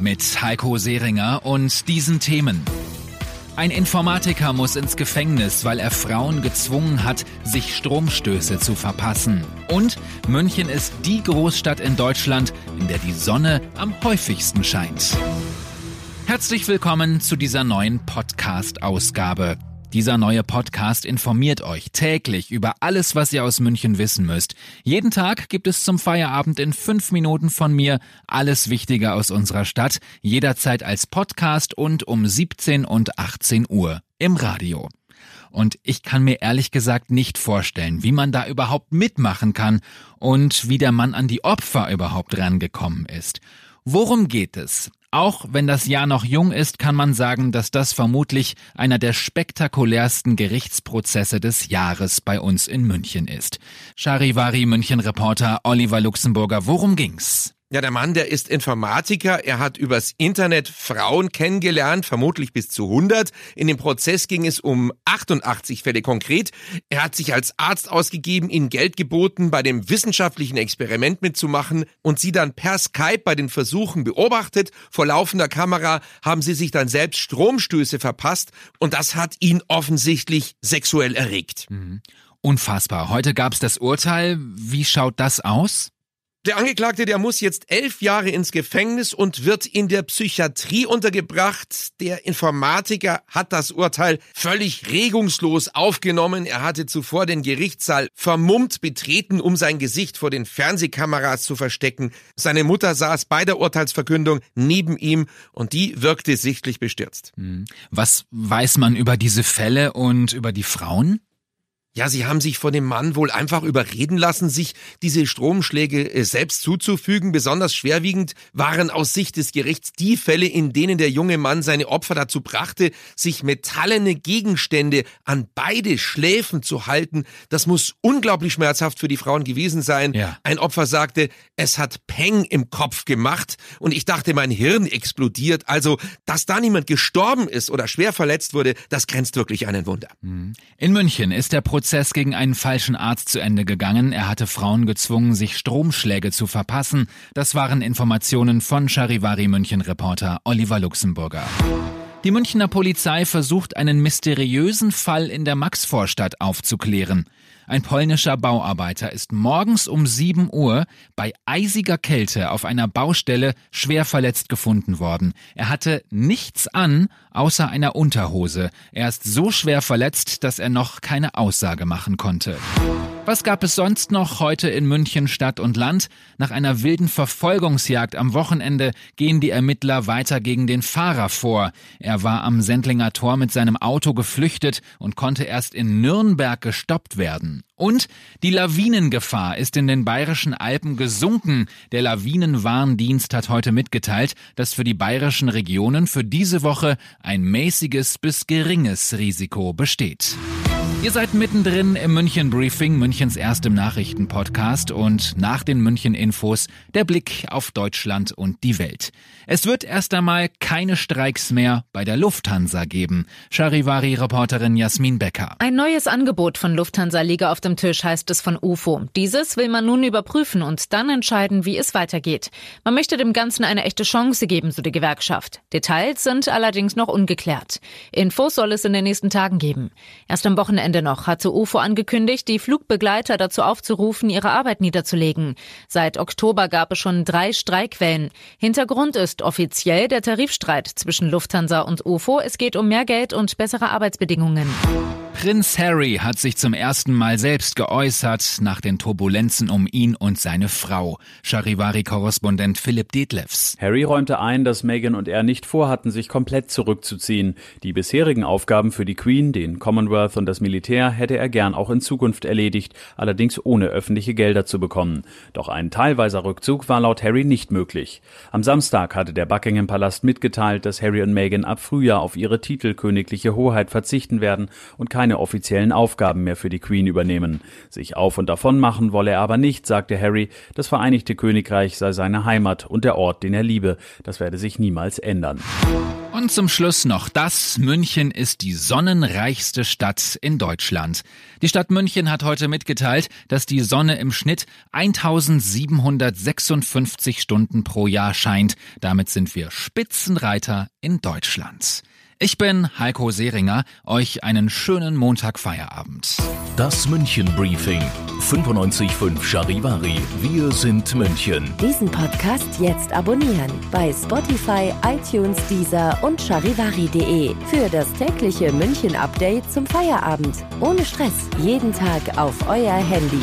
Mit Heiko Seringer und diesen Themen. Ein Informatiker muss ins Gefängnis, weil er Frauen gezwungen hat, sich Stromstöße zu verpassen. Und München ist die Großstadt in Deutschland, in der die Sonne am häufigsten scheint. Herzlich willkommen zu dieser neuen Podcast-Ausgabe. Dieser neue Podcast informiert euch täglich über alles, was ihr aus München wissen müsst. Jeden Tag gibt es zum Feierabend in fünf Minuten von mir alles Wichtige aus unserer Stadt, jederzeit als Podcast und um 17 und 18 Uhr im Radio. Und ich kann mir ehrlich gesagt nicht vorstellen, wie man da überhaupt mitmachen kann und wie der Mann an die Opfer überhaupt rangekommen ist. Worum geht es? Auch wenn das Jahr noch jung ist, kann man sagen, dass das vermutlich einer der spektakulärsten Gerichtsprozesse des Jahres bei uns in München ist. Charivari München Reporter Oliver Luxemburger, worum ging's? Ja, der Mann, der ist Informatiker. Er hat übers Internet Frauen kennengelernt, vermutlich bis zu 100. In dem Prozess ging es um 88 Fälle konkret. Er hat sich als Arzt ausgegeben, ihnen Geld geboten, bei dem wissenschaftlichen Experiment mitzumachen und sie dann per Skype bei den Versuchen beobachtet. Vor laufender Kamera haben sie sich dann selbst Stromstöße verpasst und das hat ihn offensichtlich sexuell erregt. Mhm. Unfassbar. Heute gab's das Urteil. Wie schaut das aus? Der Angeklagte, der muss jetzt elf Jahre ins Gefängnis und wird in der Psychiatrie untergebracht. Der Informatiker hat das Urteil völlig regungslos aufgenommen. Er hatte zuvor den Gerichtssaal vermummt betreten, um sein Gesicht vor den Fernsehkameras zu verstecken. Seine Mutter saß bei der Urteilsverkündung neben ihm und die wirkte sichtlich bestürzt. Hm. Was weiß man über diese Fälle und über die Frauen? Ja, sie haben sich von dem Mann wohl einfach überreden lassen, sich diese Stromschläge äh, selbst zuzufügen. Besonders schwerwiegend waren aus Sicht des Gerichts die Fälle, in denen der junge Mann seine Opfer dazu brachte, sich metallene Gegenstände an beide Schläfen zu halten. Das muss unglaublich schmerzhaft für die Frauen gewesen sein. Ja. Ein Opfer sagte, es hat Peng im Kopf gemacht und ich dachte, mein Hirn explodiert. Also, dass da niemand gestorben ist oder schwer verletzt wurde, das grenzt wirklich an ein Wunder. Hm. In München ist der Prozess Prozess gegen einen falschen Arzt zu Ende gegangen. Er hatte Frauen gezwungen, sich Stromschläge zu verpassen. Das waren Informationen von Charivari München Reporter Oliver Luxemburger. Die Münchner Polizei versucht einen mysteriösen Fall in der Maxvorstadt aufzuklären. Ein polnischer Bauarbeiter ist morgens um 7 Uhr bei eisiger Kälte auf einer Baustelle schwer verletzt gefunden worden. Er hatte nichts an, außer einer Unterhose. Er ist so schwer verletzt, dass er noch keine Aussage machen konnte. Was gab es sonst noch heute in München Stadt und Land? Nach einer wilden Verfolgungsjagd am Wochenende gehen die Ermittler weiter gegen den Fahrer vor. Er war am Sendlinger Tor mit seinem Auto geflüchtet und konnte erst in Nürnberg gestoppt werden. Und die Lawinengefahr ist in den bayerischen Alpen gesunken. Der Lawinenwarndienst hat heute mitgeteilt, dass für die bayerischen Regionen für diese Woche ein mäßiges bis geringes Risiko besteht. Ihr seid mittendrin im München Briefing, Münchens erstem Nachrichtenpodcast und nach den München Infos der Blick auf Deutschland und die Welt. Es wird erst einmal keine Streiks mehr bei der Lufthansa geben. Charivari-Reporterin Jasmin Becker. Ein neues Angebot von Lufthansa liege auf dem Tisch, heißt es von UFO. Dieses will man nun überprüfen und dann entscheiden, wie es weitergeht. Man möchte dem Ganzen eine echte Chance geben, so die Gewerkschaft. Details sind allerdings noch ungeklärt. Infos soll es in den nächsten Tagen geben. Erst am Wochenende Wochenende noch hatte UFO angekündigt, die Flugbegleiter dazu aufzurufen, ihre Arbeit niederzulegen. Seit Oktober gab es schon drei Streikwellen. Hintergrund ist offiziell der Tarifstreit zwischen Lufthansa und UFO. Es geht um mehr Geld und bessere Arbeitsbedingungen. Prinz Harry hat sich zum ersten Mal selbst geäußert nach den Turbulenzen um ihn und seine Frau. Charivari-Korrespondent Philipp Detlefs. Harry räumte ein, dass Meghan und er nicht vorhatten, sich komplett zurückzuziehen. Die bisherigen Aufgaben für die Queen, den Commonwealth und das Militär hätte er gern auch in Zukunft erledigt, allerdings ohne öffentliche Gelder zu bekommen. Doch ein teilweiser Rückzug war laut Harry nicht möglich. Am Samstag hatte der Buckingham Palast mitgeteilt, dass Harry und Meghan ab Frühjahr auf ihre Titel königliche Hoheit verzichten werden und keine keine offiziellen Aufgaben mehr für die Queen übernehmen. Sich auf und davon machen wolle er aber nicht, sagte Harry. Das Vereinigte Königreich sei seine Heimat und der Ort, den er liebe. Das werde sich niemals ändern. Und zum Schluss noch das. München ist die sonnenreichste Stadt in Deutschland. Die Stadt München hat heute mitgeteilt, dass die Sonne im Schnitt 1756 Stunden pro Jahr scheint. Damit sind wir Spitzenreiter in Deutschland. Ich bin Heiko Seringer. Euch einen schönen Montagfeierabend. Das München Briefing. 95.5 Charivari. Wir sind München. Diesen Podcast jetzt abonnieren. Bei Spotify, iTunes, Deezer und charivari.de. Für das tägliche München Update zum Feierabend. Ohne Stress. Jeden Tag auf euer Handy.